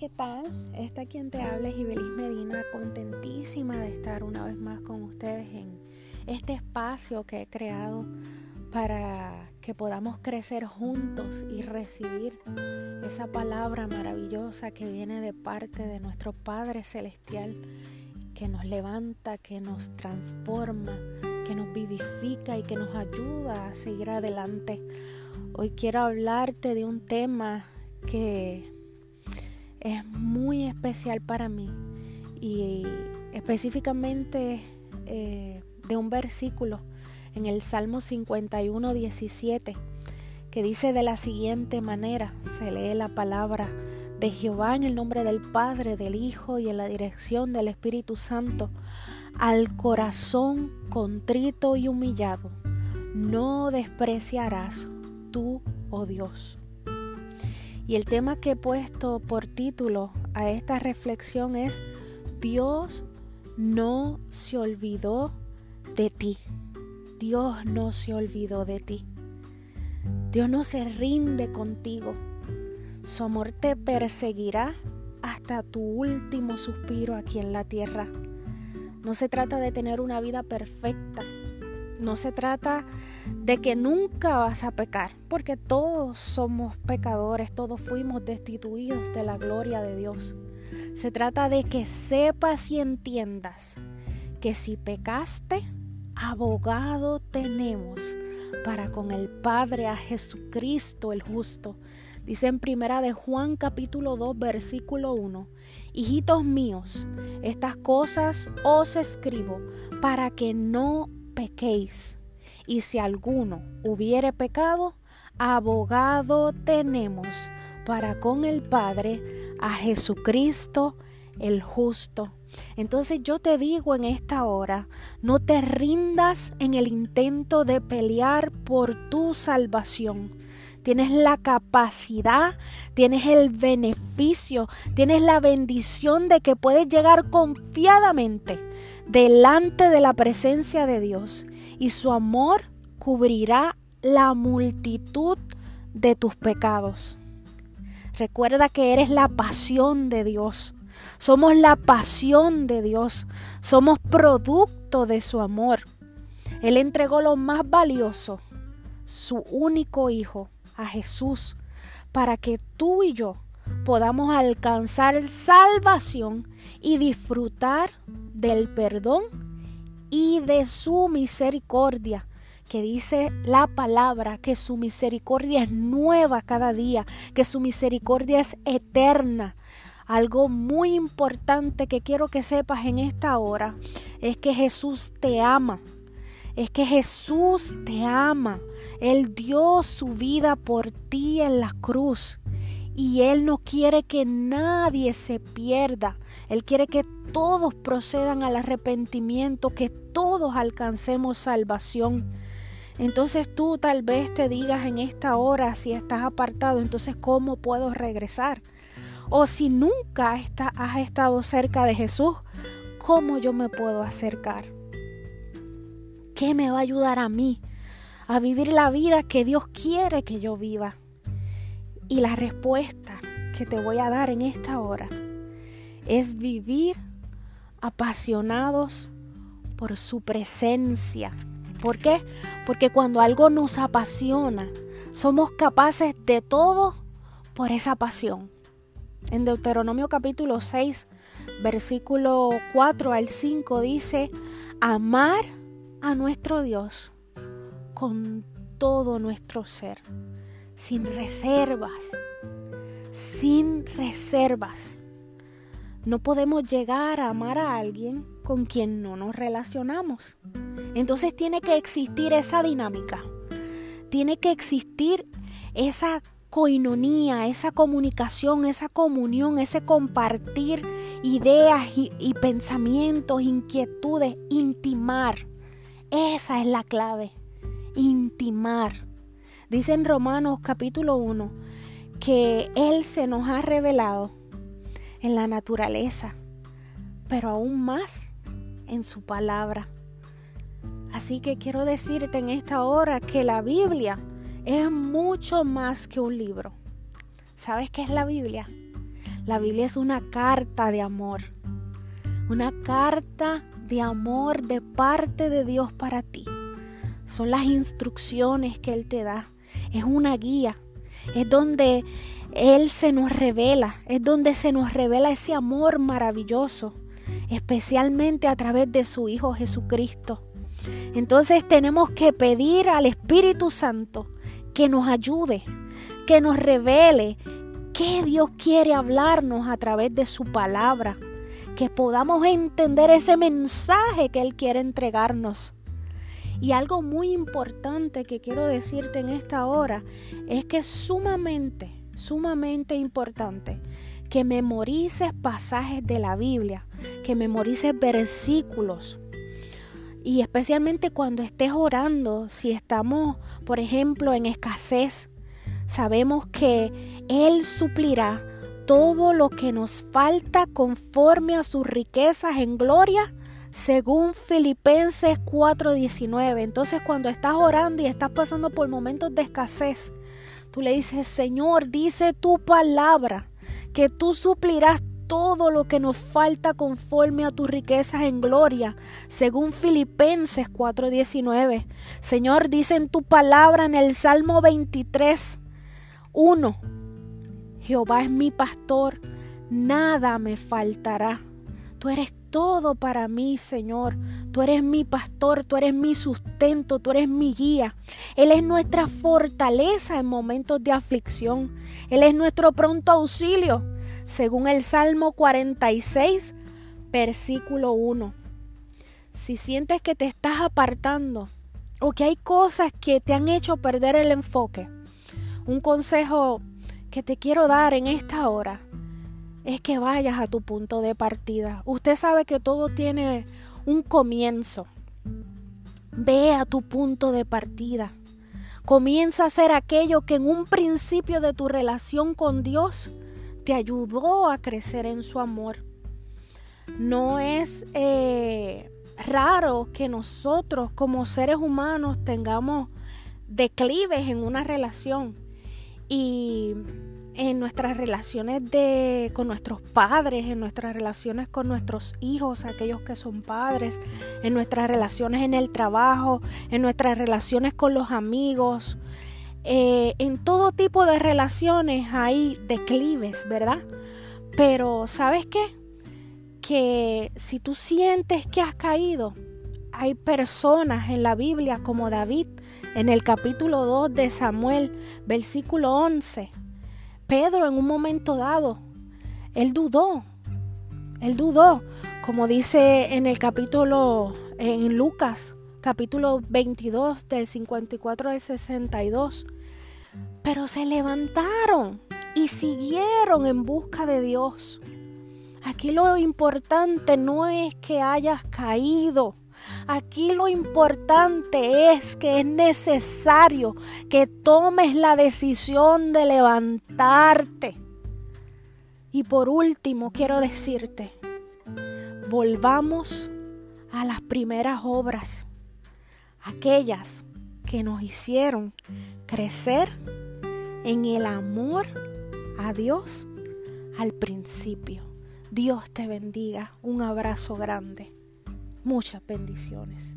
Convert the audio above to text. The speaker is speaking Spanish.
¿qué tal? Esta quien te habla es Ibelis Medina, contentísima de estar una vez más con ustedes en este espacio que he creado para que podamos crecer juntos y recibir esa palabra maravillosa que viene de parte de nuestro Padre Celestial, que nos levanta, que nos transforma, que nos vivifica y que nos ayuda a seguir adelante. Hoy quiero hablarte de un tema que es muy especial para mí y específicamente eh, de un versículo en el Salmo 51, 17 que dice de la siguiente manera, se lee la palabra de Jehová en el nombre del Padre, del Hijo y en la dirección del Espíritu Santo, al corazón contrito y humillado, no despreciarás tú, oh Dios. Y el tema que he puesto por título a esta reflexión es Dios no se olvidó de ti. Dios no se olvidó de ti. Dios no se rinde contigo. Su amor te perseguirá hasta tu último suspiro aquí en la tierra. No se trata de tener una vida perfecta, no se trata de que nunca vas a pecar, porque todos somos pecadores, todos fuimos destituidos de la gloria de Dios. Se trata de que sepas y entiendas que si pecaste, abogado tenemos para con el Padre a Jesucristo el justo. Dice en primera de Juan capítulo 2 versículo 1, Hijitos míos, estas cosas os escribo para que no pequéis. Y si alguno hubiere pecado, abogado tenemos para con el Padre a Jesucristo el justo. Entonces yo te digo en esta hora, no te rindas en el intento de pelear por tu salvación. Tienes la capacidad, tienes el beneficio, tienes la bendición de que puedes llegar confiadamente delante de la presencia de Dios y su amor cubrirá la multitud de tus pecados. Recuerda que eres la pasión de Dios. Somos la pasión de Dios. Somos producto de su amor. Él entregó lo más valioso, su único Hijo, a Jesús, para que tú y yo podamos alcanzar salvación y disfrutar del perdón y de su misericordia que dice la palabra que su misericordia es nueva cada día, que su misericordia es eterna. Algo muy importante que quiero que sepas en esta hora es que Jesús te ama. Es que Jesús te ama. Él dio su vida por ti en la cruz. Y Él no quiere que nadie se pierda. Él quiere que todos procedan al arrepentimiento, que todos alcancemos salvación. Entonces tú tal vez te digas en esta hora si estás apartado, entonces ¿cómo puedo regresar? O si nunca has estado cerca de Jesús, ¿cómo yo me puedo acercar? ¿Qué me va a ayudar a mí a vivir la vida que Dios quiere que yo viva? Y la respuesta que te voy a dar en esta hora es vivir apasionados por su presencia ¿Por qué? Porque cuando algo nos apasiona, somos capaces de todo por esa pasión. En Deuteronomio capítulo 6, versículo 4 al 5 dice, amar a nuestro Dios con todo nuestro ser, sin reservas, sin reservas. No podemos llegar a amar a alguien con quien no nos relacionamos. Entonces tiene que existir esa dinámica, tiene que existir esa coinonía, esa comunicación, esa comunión, ese compartir ideas y, pensamientos, inquietudes, intimar. Esa es la clave, intimar. Dice en Romanos capítulo 1 que Él se nos ha revelado en la naturaleza, pero aún más en su palabra. Así que quiero decirte en esta hora que la Biblia es mucho más que un libro. ¿Sabes qué es la Biblia? La Biblia es una carta de amor. Una carta de amor de parte de Dios para ti. Son las instrucciones que Él te da. Es una guía. Es donde Él se nos revela. Es donde se nos revela ese amor maravilloso. Especialmente a través de su Hijo Jesucristo. Entonces tenemos que pedir al Espíritu Santo que nos ayude, que nos revele qué Dios quiere hablarnos a través de su palabra, que podamos entender ese mensaje que Él quiere entregarnos. Y algo muy importante que quiero decirte en esta hora es que es sumamente, sumamente importante que memorices pasajes de la Biblia, que memorices versículos, y especialmente cuando estés orando, si estamos, por ejemplo, en escasez, sabemos que Él suplirá todo lo que nos falta conforme a sus riquezas en gloria, según Filipenses 4:19. Entonces cuando estás orando y estás pasando por momentos de escasez, tú le dices, Señor, dice tu palabra, que tú suplirás todo lo que nos falta conforme a tus riquezas en gloria, según Filipenses 4:19. Señor, dice en tu palabra en el Salmo 23, 1. Jehová es mi pastor, nada me faltará. Tú eres todo para mí, Señor. Tú eres mi pastor, tú eres mi sustento, tú eres mi guía. Él es nuestra fortaleza en momentos de aflicción. Él es nuestro pronto auxilio según el Salmo 46, versículo 1. Si sientes que te estás apartando o que hay cosas que te han hecho perder el enfoque, un consejo que te quiero dar en esta hora es que vayas a tu punto de partida. Usted sabe que todo tiene un comienzo. Ve a tu punto de partida. Comienza a hacer aquello que en un principio de tu relación con Dios te ayudó a crecer en su amor. No es eh, raro que nosotros como seres humanos tengamos declives en una relación y en nuestras relaciones de, con nuestros padres, en nuestras relaciones con nuestros hijos, aquellos que son padres, en nuestras relaciones en el trabajo, en nuestras relaciones con los amigos, eh, en todo tipo de relaciones hay declives, ¿verdad? Pero ¿sabes qué? Que si tú sientes que has caído, hay personas en la Biblia como David, en el capítulo 2 de Samuel, versículo 11. Pedro en un momento dado, él dudó, él dudó, como dice en el capítulo, en Lucas capítulo 22 del 54 al 62. Pero se levantaron y siguieron en busca de Dios. Aquí lo importante no es que hayas caído. Aquí lo importante es que es necesario que tomes la decisión de levantarte. Y por último, quiero decirte, volvamos a las primeras obras aquellas que nos hicieron crecer en el amor a Dios al principio. Dios te bendiga. Un abrazo grande. Muchas bendiciones.